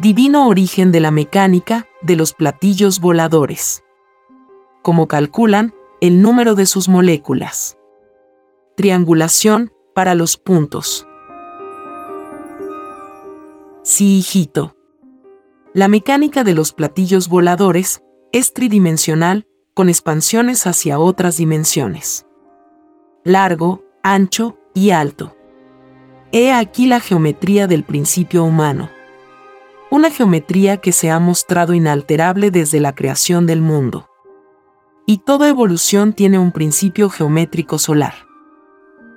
divino origen de la mecánica de los platillos voladores. Como calculan el número de sus moléculas. Triangulación para los puntos. Sí, hijito. La mecánica de los platillos voladores es tridimensional con expansiones hacia otras dimensiones. Largo, ancho y alto. He aquí la geometría del principio humano una geometría que se ha mostrado inalterable desde la creación del mundo. Y toda evolución tiene un principio geométrico solar.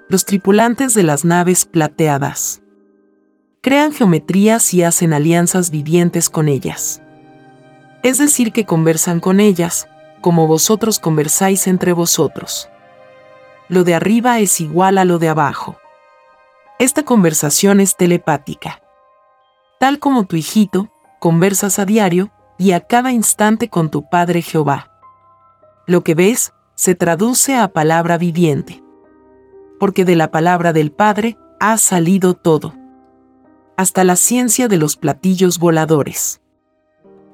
Los tripulantes de las naves plateadas crean geometrías y hacen alianzas vivientes con ellas. Es decir, que conversan con ellas, como vosotros conversáis entre vosotros. Lo de arriba es igual a lo de abajo. Esta conversación es telepática tal como tu hijito, conversas a diario y a cada instante con tu Padre Jehová. Lo que ves se traduce a palabra viviente. Porque de la palabra del Padre ha salido todo. Hasta la ciencia de los platillos voladores.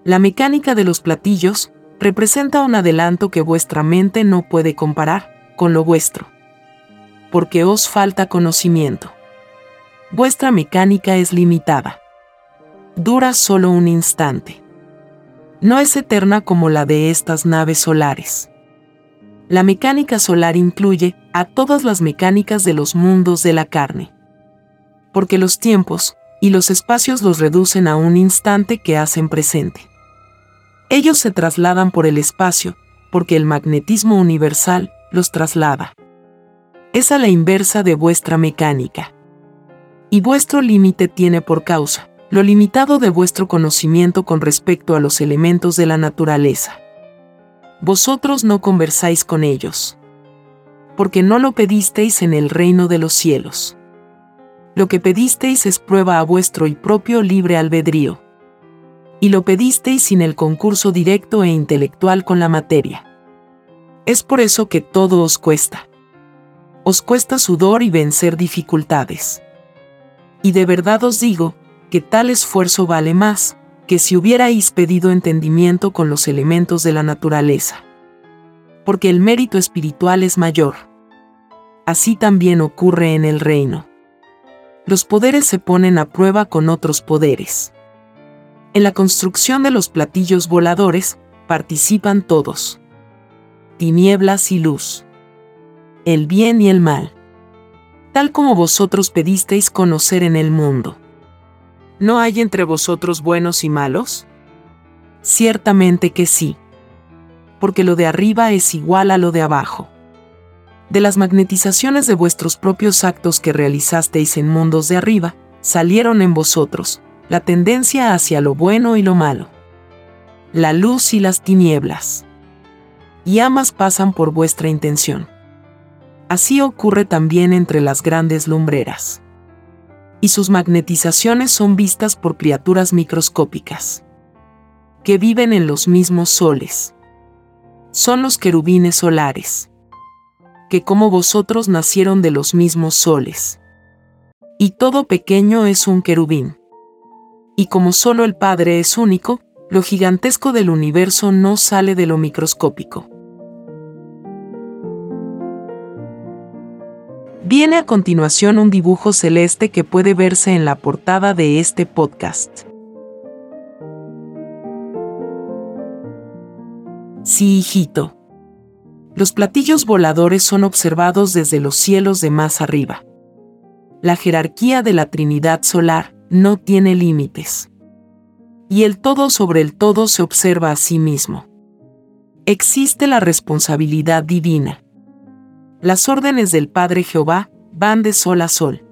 La mecánica de los platillos representa un adelanto que vuestra mente no puede comparar con lo vuestro. Porque os falta conocimiento. Vuestra mecánica es limitada dura solo un instante. No es eterna como la de estas naves solares. La mecánica solar incluye a todas las mecánicas de los mundos de la carne. Porque los tiempos y los espacios los reducen a un instante que hacen presente. Ellos se trasladan por el espacio, porque el magnetismo universal los traslada. Es a la inversa de vuestra mecánica. Y vuestro límite tiene por causa lo limitado de vuestro conocimiento con respecto a los elementos de la naturaleza. Vosotros no conversáis con ellos, porque no lo pedisteis en el reino de los cielos. Lo que pedisteis es prueba a vuestro y propio libre albedrío. Y lo pedisteis sin el concurso directo e intelectual con la materia. Es por eso que todo os cuesta. Os cuesta sudor y vencer dificultades. Y de verdad os digo, que tal esfuerzo vale más que si hubierais pedido entendimiento con los elementos de la naturaleza. Porque el mérito espiritual es mayor. Así también ocurre en el reino. Los poderes se ponen a prueba con otros poderes. En la construcción de los platillos voladores participan todos. Tinieblas y luz. El bien y el mal. Tal como vosotros pedisteis conocer en el mundo ¿No hay entre vosotros buenos y malos? Ciertamente que sí. Porque lo de arriba es igual a lo de abajo. De las magnetizaciones de vuestros propios actos que realizasteis en mundos de arriba, salieron en vosotros la tendencia hacia lo bueno y lo malo, la luz y las tinieblas. Y ambas pasan por vuestra intención. Así ocurre también entre las grandes lumbreras y sus magnetizaciones son vistas por criaturas microscópicas que viven en los mismos soles. Son los querubines solares, que como vosotros nacieron de los mismos soles. Y todo pequeño es un querubín. Y como solo el Padre es único, lo gigantesco del universo no sale de lo microscópico. Viene a continuación un dibujo celeste que puede verse en la portada de este podcast. Sí, hijito. Los platillos voladores son observados desde los cielos de más arriba. La jerarquía de la Trinidad solar no tiene límites. Y el todo sobre el todo se observa a sí mismo. Existe la responsabilidad divina. Las órdenes del Padre Jehová van de sol a sol.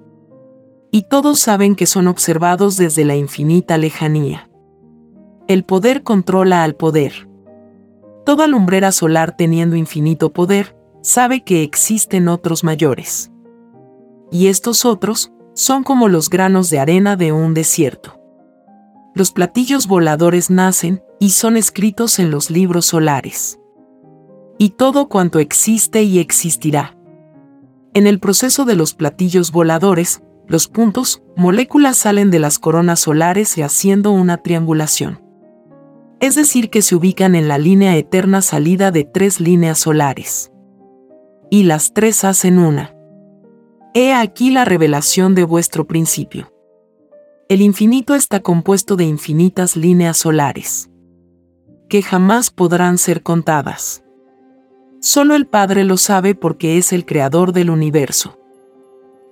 Y todos saben que son observados desde la infinita lejanía. El poder controla al poder. Toda lumbrera solar teniendo infinito poder, sabe que existen otros mayores. Y estos otros son como los granos de arena de un desierto. Los platillos voladores nacen y son escritos en los libros solares. Y todo cuanto existe y existirá. En el proceso de los platillos voladores, los puntos, moléculas salen de las coronas solares y haciendo una triangulación es decir, que se ubican en la línea eterna salida de tres líneas solares. Y las tres hacen una. He aquí la revelación de vuestro principio. El infinito está compuesto de infinitas líneas solares, que jamás podrán ser contadas. Solo el Padre lo sabe porque es el creador del universo.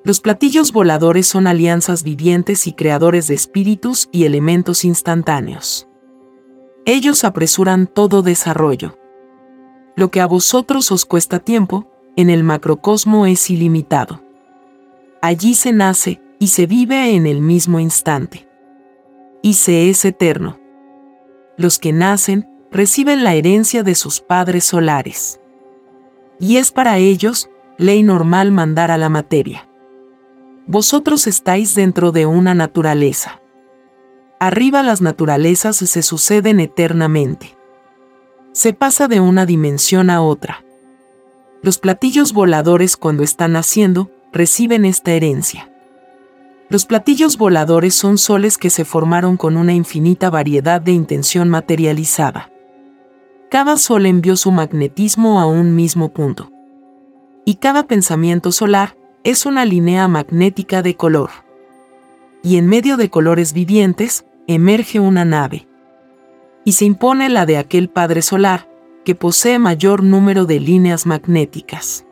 Los platillos voladores son alianzas vivientes y creadores de espíritus y elementos instantáneos ellos apresuran todo desarrollo. Lo que a vosotros os cuesta tiempo, en el macrocosmo es ilimitado. Allí se nace y se vive en el mismo instante. Y se es eterno. Los que nacen reciben la herencia de sus padres solares. Y es para ellos ley normal mandar a la materia. Vosotros estáis dentro de una naturaleza. Arriba las naturalezas se suceden eternamente. Se pasa de una dimensión a otra. Los platillos voladores cuando están naciendo reciben esta herencia. Los platillos voladores son soles que se formaron con una infinita variedad de intención materializada. Cada sol envió su magnetismo a un mismo punto. Y cada pensamiento solar es una línea magnética de color y en medio de colores vivientes, emerge una nave. Y se impone la de aquel Padre Solar, que posee mayor número de líneas magnéticas.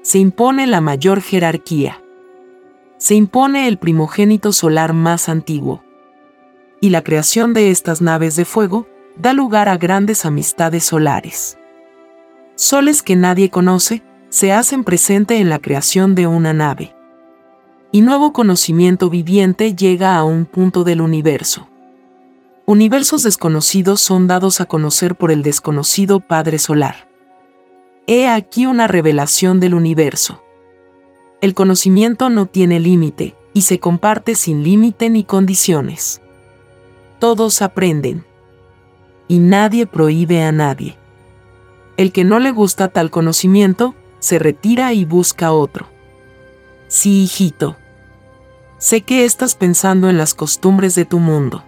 Se impone la mayor jerarquía. Se impone el primogénito solar más antiguo. Y la creación de estas naves de fuego da lugar a grandes amistades solares. Soles que nadie conoce se hacen presente en la creación de una nave y nuevo conocimiento viviente llega a un punto del universo. Universos desconocidos son dados a conocer por el desconocido Padre Solar. He aquí una revelación del universo. El conocimiento no tiene límite y se comparte sin límite ni condiciones. Todos aprenden. Y nadie prohíbe a nadie. El que no le gusta tal conocimiento, se retira y busca otro. Sí, hijito. Sé que estás pensando en las costumbres de tu mundo.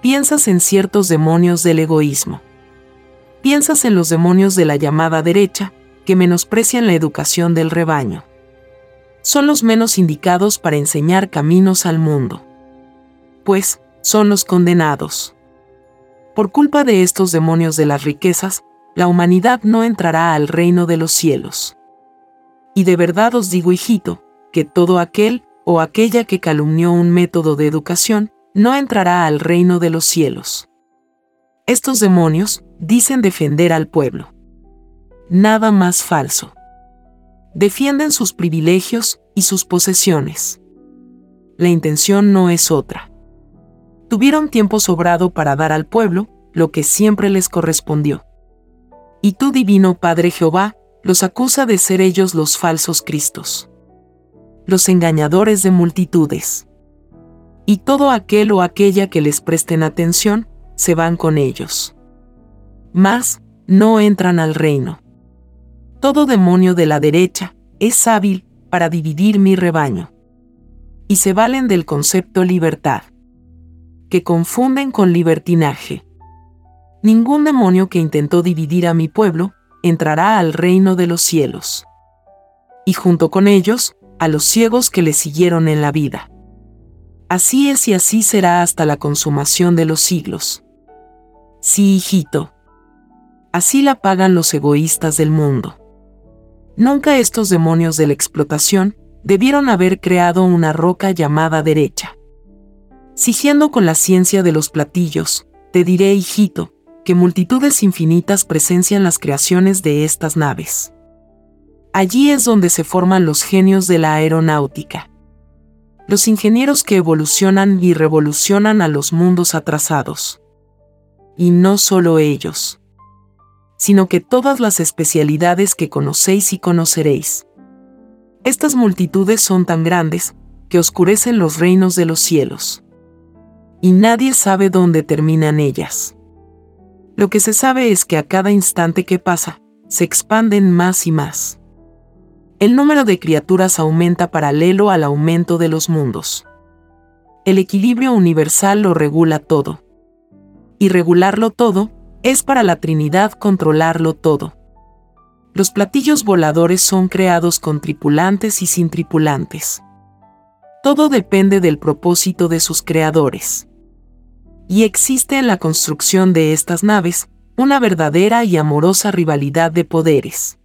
Piensas en ciertos demonios del egoísmo. Piensas en los demonios de la llamada derecha, que menosprecian la educación del rebaño. Son los menos indicados para enseñar caminos al mundo. Pues, son los condenados. Por culpa de estos demonios de las riquezas, la humanidad no entrará al reino de los cielos. Y de verdad os digo, hijito, que todo aquel o aquella que calumnió un método de educación, no entrará al reino de los cielos. Estos demonios dicen defender al pueblo. Nada más falso. Defienden sus privilegios y sus posesiones. La intención no es otra. Tuvieron tiempo sobrado para dar al pueblo lo que siempre les correspondió. Y tú, divino Padre Jehová, los acusa de ser ellos los falsos Cristos los engañadores de multitudes. Y todo aquel o aquella que les presten atención, se van con ellos. Mas, no entran al reino. Todo demonio de la derecha es hábil para dividir mi rebaño. Y se valen del concepto libertad, que confunden con libertinaje. Ningún demonio que intentó dividir a mi pueblo entrará al reino de los cielos. Y junto con ellos, a los ciegos que le siguieron en la vida. Así es y así será hasta la consumación de los siglos. Sí, hijito. así la pagan los egoístas del mundo. Nunca estos demonios de la explotación debieron haber creado una roca llamada derecha. Siguiendo con la ciencia de los platillos, te diré, hijito, que multitudes infinitas presencian las creaciones de estas naves. Allí es donde se forman los genios de la aeronáutica. Los ingenieros que evolucionan y revolucionan a los mundos atrasados. Y no solo ellos, sino que todas las especialidades que conocéis y conoceréis. Estas multitudes son tan grandes que oscurecen los reinos de los cielos. Y nadie sabe dónde terminan ellas. Lo que se sabe es que a cada instante que pasa, se expanden más y más. El número de criaturas aumenta paralelo al aumento de los mundos. El equilibrio universal lo regula todo. Y regularlo todo, es para la Trinidad controlarlo todo. Los platillos voladores son creados con tripulantes y sin tripulantes. Todo depende del propósito de sus creadores y existe en la construcción de estas naves una verdadera y amorosa rivalidad de poderes.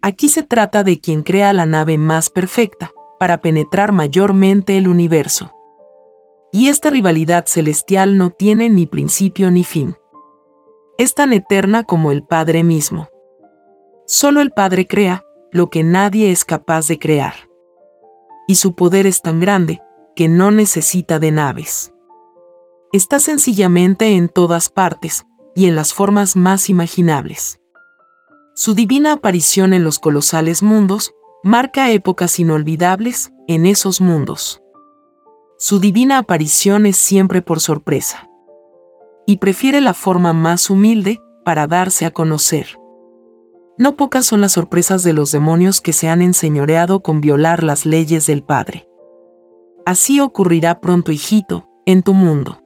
Aquí se trata de quien crea la nave más perfecta, para penetrar mayormente el universo. Y esta rivalidad celestial no tiene ni principio ni fin. Es tan eterna como el Padre mismo. Solo el Padre crea lo que nadie es capaz de crear. Y su poder es tan grande que no necesita de naves está sencillamente en todas partes, y en las formas más imaginables. Su divina aparición en los colosales mundos marca épocas inolvidables en esos mundos. Su divina aparición es siempre por sorpresa. Y prefiere la forma más humilde para darse a conocer. No pocas son las sorpresas de los demonios que se han enseñoreado con violar las leyes del Padre. Así ocurrirá pronto, hijito, en tu mundo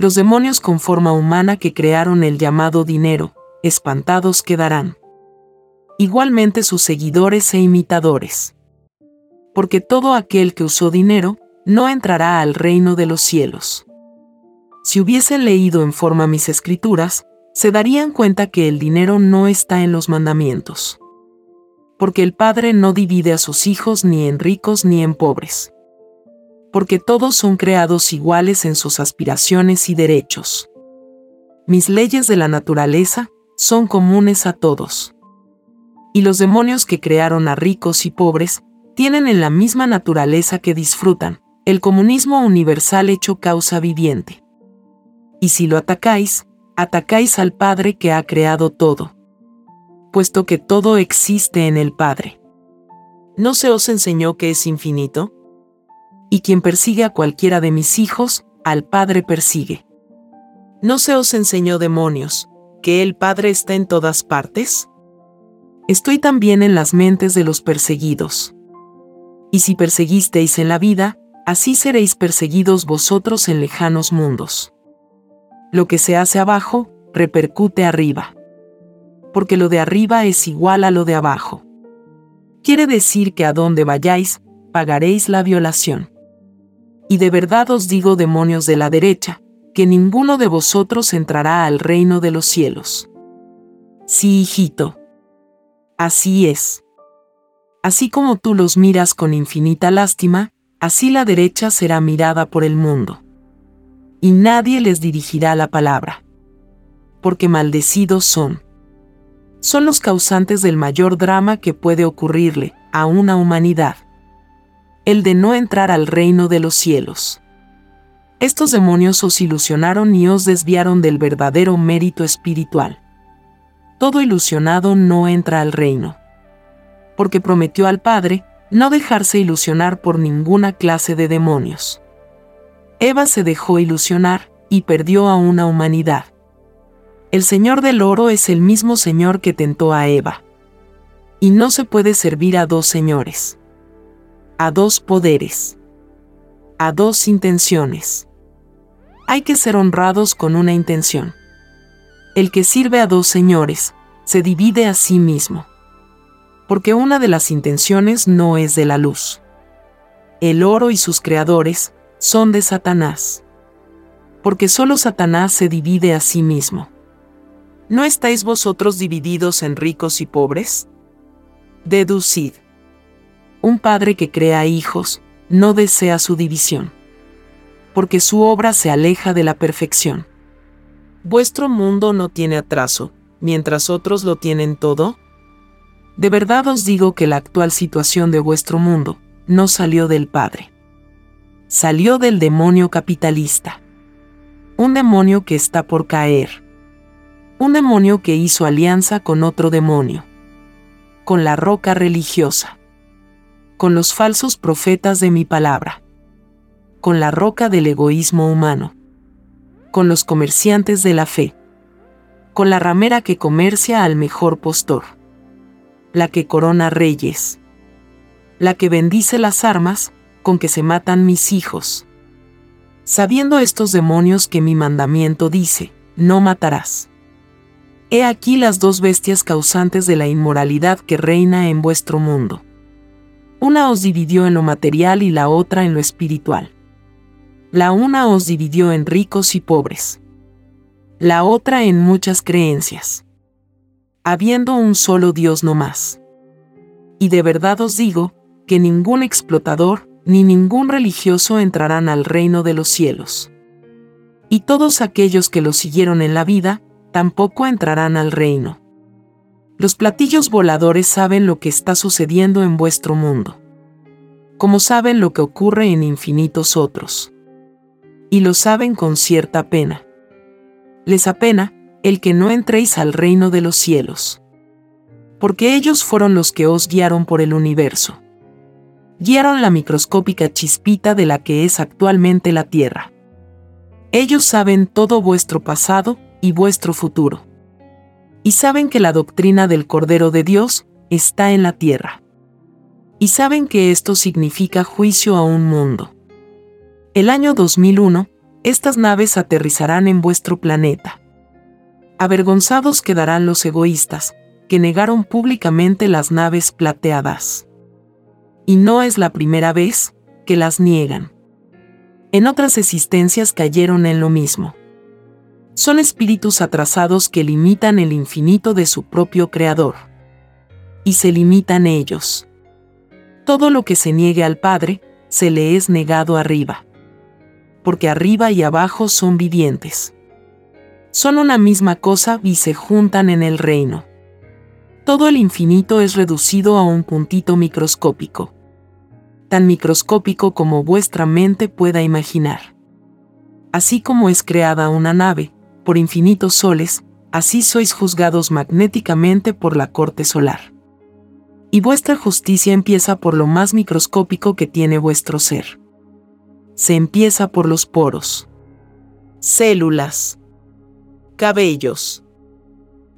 los demonios con forma humana que crearon el llamado dinero, espantados quedarán. Igualmente sus seguidores e imitadores. Porque todo aquel que usó dinero, no entrará al reino de los cielos. Si hubiesen leído en forma mis escrituras, se darían cuenta que el dinero no está en los mandamientos. Porque el Padre no divide a sus hijos ni en ricos ni en pobres porque todos son creados iguales en sus aspiraciones y derechos. Mis leyes de la naturaleza son comunes a todos. Y los demonios que crearon a ricos y pobres tienen en la misma naturaleza que disfrutan, el comunismo universal hecho causa viviente. Y si lo atacáis, atacáis al Padre que ha creado todo. Puesto que todo existe en el Padre. ¿No se os enseñó que es infinito? Y quien persigue a cualquiera de mis hijos, al Padre persigue. ¿No se os enseñó demonios, que el Padre está en todas partes? Estoy también en las mentes de los perseguidos. Y si perseguisteis en la vida, así seréis perseguidos vosotros en lejanos mundos. Lo que se hace abajo, repercute arriba. Porque lo de arriba es igual a lo de abajo. Quiere decir que a donde vayáis, pagaréis la violación y de verdad os digo demonios de la derecha, que ninguno de vosotros entrará al reino de los cielos. Sí, hijito. Así es. Así como tú los miras con infinita lástima, así la derecha será mirada por el mundo. Y nadie les dirigirá la palabra. Porque maldecidos son. Son los causantes del mayor drama que puede ocurrirle a una humanidad el de no entrar al reino de los cielos. Estos demonios os ilusionaron y os desviaron del verdadero mérito espiritual. Todo ilusionado no entra al reino. Porque prometió al Padre no dejarse ilusionar por ninguna clase de demonios. Eva se dejó ilusionar y perdió a una humanidad. El Señor del oro es el mismo Señor que tentó a Eva. Y no se puede servir a dos señores a dos poderes, a dos intenciones. Hay que ser honrados con una intención. El que sirve a dos señores, se divide a sí mismo. Porque una de las intenciones no es de la luz. El oro y sus creadores son de Satanás. Porque solo Satanás se divide a sí mismo. ¿No estáis vosotros divididos en ricos y pobres? Deducid. Un padre que crea hijos, no desea su división. Porque su obra se aleja de la perfección. ¿Vuestro mundo no tiene atraso, mientras otros lo tienen todo? De verdad os digo que la actual situación de vuestro mundo no salió del Padre. Salió del demonio capitalista. Un demonio que está por caer. Un demonio que hizo alianza con otro demonio. Con la roca religiosa. Con los falsos profetas de mi palabra. Con la roca del egoísmo humano con los comerciantes de la fe, con la ramera que comercia al mejor postor, la que corona reyes, la que bendice las armas con que se matan mis hijos. Sabiendo estos demonios que mi mandamiento dice, no matarás. He aquí las dos bestias causantes de la inmoralidad que reina en vuestro mundo. Una os dividió en lo material y la otra en lo espiritual. La una os dividió en ricos y pobres. La otra en muchas creencias. Habiendo un solo Dios no más. Y de verdad os digo, que ningún explotador, ni ningún religioso entrarán al reino de los cielos. Y todos aquellos que lo siguieron en la vida, tampoco entrarán al reino. Los platillos voladores saben lo que está sucediendo en vuestro mundo. Como saben lo que ocurre en infinitos otros y lo saben con cierta pena. Les apena el que no entréis al reino de los cielos. Porque ellos fueron los que os guiaron por el universo. Guiaron la microscópica chispita de la que es actualmente la Tierra. Ellos saben todo vuestro pasado y vuestro futuro. Y saben que la doctrina del Cordero de Dios está en la Tierra. Y saben que esto significa juicio a un mundo el año 2001, estas naves aterrizarán en vuestro planeta. Avergonzados quedarán los egoístas, que negaron públicamente las naves plateadas. Y no es la primera vez que las niegan. En otras existencias cayeron en lo mismo. Son espíritus atrasados que limitan el infinito de su propio Creador. Y se limitan ellos. Todo lo que se niegue al Padre, se le es negado arriba porque arriba y abajo son vivientes. Son una misma cosa y se juntan en el reino. Todo el infinito es reducido a un puntito microscópico. Tan microscópico como vuestra mente pueda imaginar. Así como es creada una nave, por infinitos soles, así sois juzgados magnéticamente por la corte solar. Y vuestra justicia empieza por lo más microscópico que tiene vuestro ser. Se empieza por los poros, células, cabellos,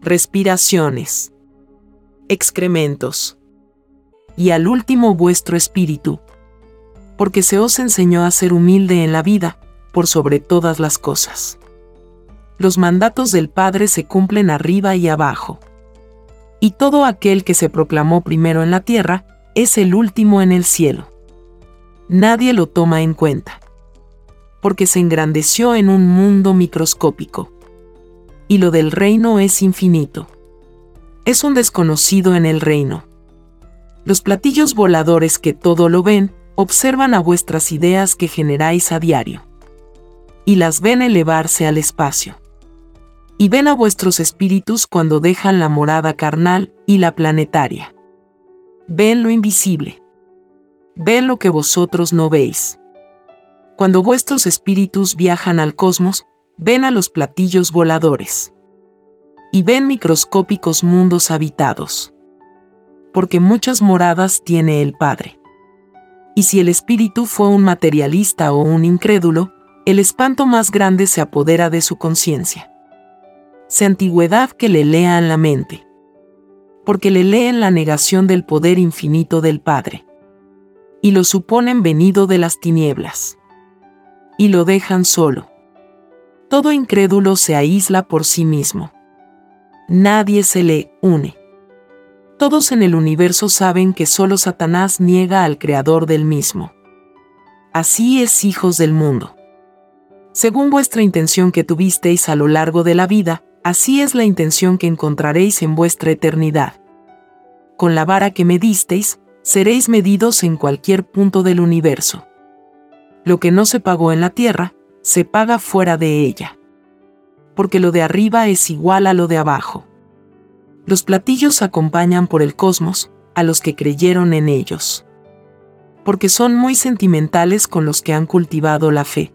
respiraciones, excrementos, y al último vuestro espíritu, porque se os enseñó a ser humilde en la vida, por sobre todas las cosas. Los mandatos del Padre se cumplen arriba y abajo. Y todo aquel que se proclamó primero en la tierra, es el último en el cielo nadie lo toma en cuenta. Porque se engrandeció en un mundo microscópico. Y lo del reino es infinito. Es un desconocido en el reino. Los platillos voladores que todo lo ven, observan a vuestras ideas que generáis a diario. Y las ven elevarse al espacio. Y ven a vuestros espíritus cuando dejan la morada carnal y la planetaria. Ven lo invisible ven lo que vosotros no veis. Cuando vuestros espíritus viajan al cosmos, ven a los platillos voladores. Y ven microscópicos mundos habitados. Porque muchas moradas tiene el Padre. Y si el espíritu fue un materialista o un incrédulo, el espanto más grande se apodera de su conciencia. Antigüedad que le lean la mente. Porque le leen la negación del poder infinito del Padre y lo suponen venido de las tinieblas. Y lo dejan solo. Todo incrédulo se aísla por sí mismo. Nadie se le une. Todos en el universo saben que solo Satanás niega al creador del mismo. Así es, hijos del mundo. Según vuestra intención que tuvisteis a lo largo de la vida, Así es la intención que encontraréis en vuestra eternidad. Con la vara que me disteis, seréis medidos en cualquier punto del universo. Lo que no se pagó en la tierra, se paga fuera de ella. Porque lo de arriba es igual a lo de abajo. Los platillos acompañan por el cosmos a los que creyeron en ellos. Porque son muy sentimentales con los que han cultivado la fe.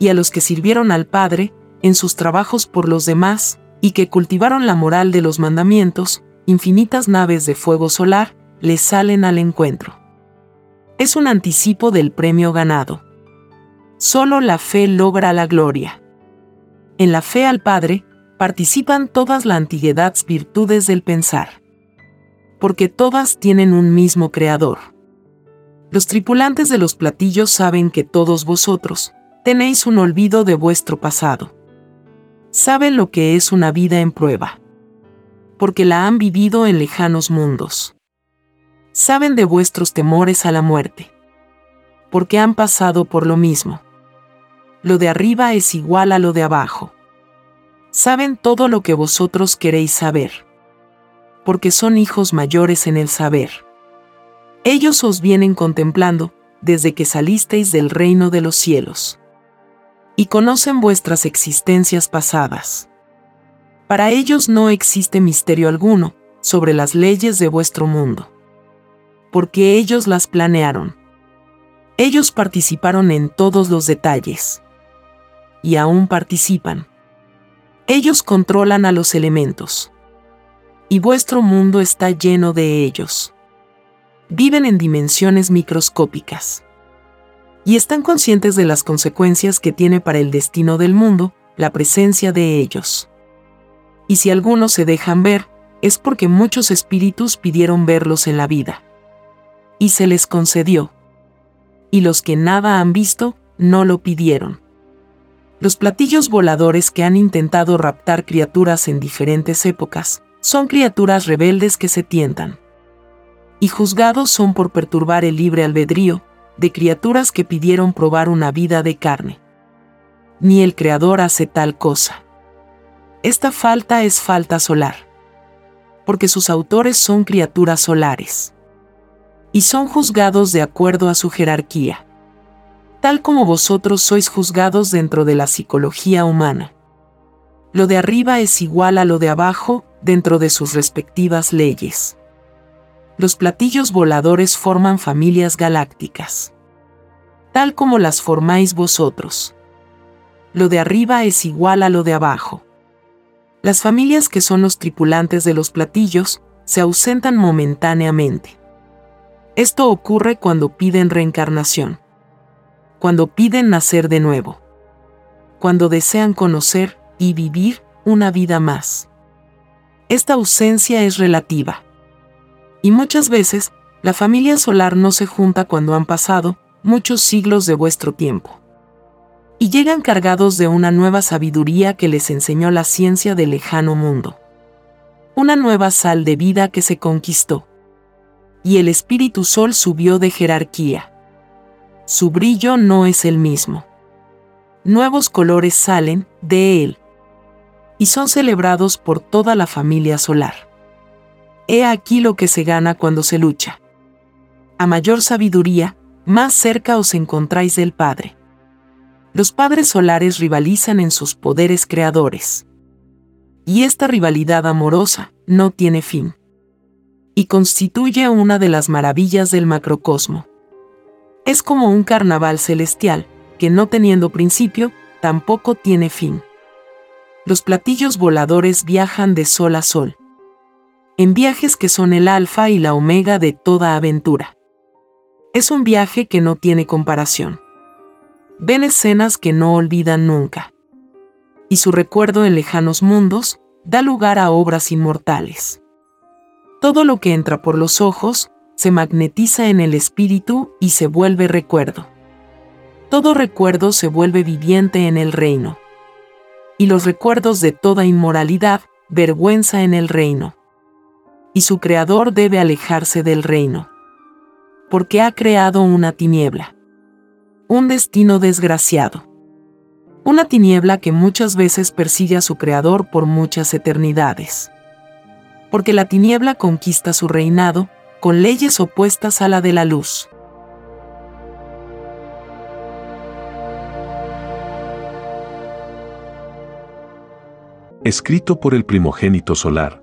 Y a los que sirvieron al Padre en sus trabajos por los demás, y que cultivaron la moral de los mandamientos, infinitas naves de fuego solar les salen al encuentro. Es un anticipo del premio ganado. Solo la fe logra la gloria. En la fe al Padre, participan todas las antigüedades virtudes del pensar. Porque todas tienen un mismo creador. Los tripulantes de los platillos saben que todos vosotros tenéis un olvido de vuestro pasado. Saben lo que es una vida en prueba. Porque la han vivido en lejanos mundos. Saben de vuestros temores a la muerte. Porque han pasado por lo mismo. Lo de arriba es igual a lo de abajo saben todo lo que vosotros queréis saber. Porque son hijos mayores en el saber. Ellos os vienen contemplando, desde que salisteis del reino de los cielos. Y conocen vuestras existencias pasadas. Para ellos no existe misterio alguno sobre las leyes de vuestro mundo. Porque ellos las planearon. Ellos participaron en todos los detalles. Y aún participan ellos controlan a los elementos. Y vuestro mundo está lleno de ellos. Viven en dimensiones microscópicas. Y están conscientes de las consecuencias que tiene para el destino del mundo la presencia de ellos. Y si algunos se dejan ver, es porque muchos espíritus pidieron verlos en la vida. Y se les concedió. Y los que nada han visto, no lo pidieron. Los platillos voladores que han intentado raptar criaturas en diferentes épocas son criaturas rebeldes que se tientan. Y juzgados son por perturbar el libre albedrío de criaturas que pidieron probar una vida de carne. Ni el Creador hace tal cosa. Esta falta es falta solar. Porque sus autores son criaturas solares. Y son juzgados de acuerdo a su jerarquía tal como vosotros sois juzgados dentro de la psicología humana. Lo de arriba es igual a lo de abajo dentro de sus respectivas leyes. Los platillos voladores forman familias galácticas, tal como las formáis vosotros. Lo de arriba es igual a lo de abajo. Las familias que son los tripulantes de los platillos se ausentan momentáneamente. Esto ocurre cuando piden reencarnación cuando piden nacer de nuevo, cuando desean conocer y vivir una vida más. Esta ausencia es relativa. Y muchas veces, la familia solar no se junta cuando han pasado muchos siglos de vuestro tiempo. Y llegan cargados de una nueva sabiduría que les enseñó la ciencia del lejano mundo. Una nueva sal de vida que se conquistó. Y el espíritu sol subió de jerarquía su brillo no es el mismo. Nuevos colores salen de él y son celebrados por toda la familia solar. He aquí lo que se gana cuando se lucha. A mayor sabiduría, más cerca os encontráis del Padre. Los padres solares rivalizan en sus poderes creadores. Y esta rivalidad amorosa no tiene fin. Y constituye una de las maravillas del macrocosmo. Es como un carnaval celestial, que no teniendo principio, tampoco tiene fin. Los platillos voladores viajan de sol a sol. En viajes que son el alfa y la omega de toda aventura. Es un viaje que no tiene comparación. Ven escenas que no olvidan nunca. Y su recuerdo en lejanos mundos da lugar a obras inmortales. Todo lo que entra por los ojos se magnetiza en el espíritu y se vuelve recuerdo. Todo recuerdo se vuelve viviente en el reino. Y los recuerdos de toda inmoralidad, vergüenza en el reino. Y su creador debe alejarse del reino. Porque ha creado una tiniebla. Un destino desgraciado. Una tiniebla que muchas veces persigue a su creador por muchas eternidades. Porque la tiniebla conquista su reinado, con leyes opuestas a la de la luz. Escrito por el primogénito solar,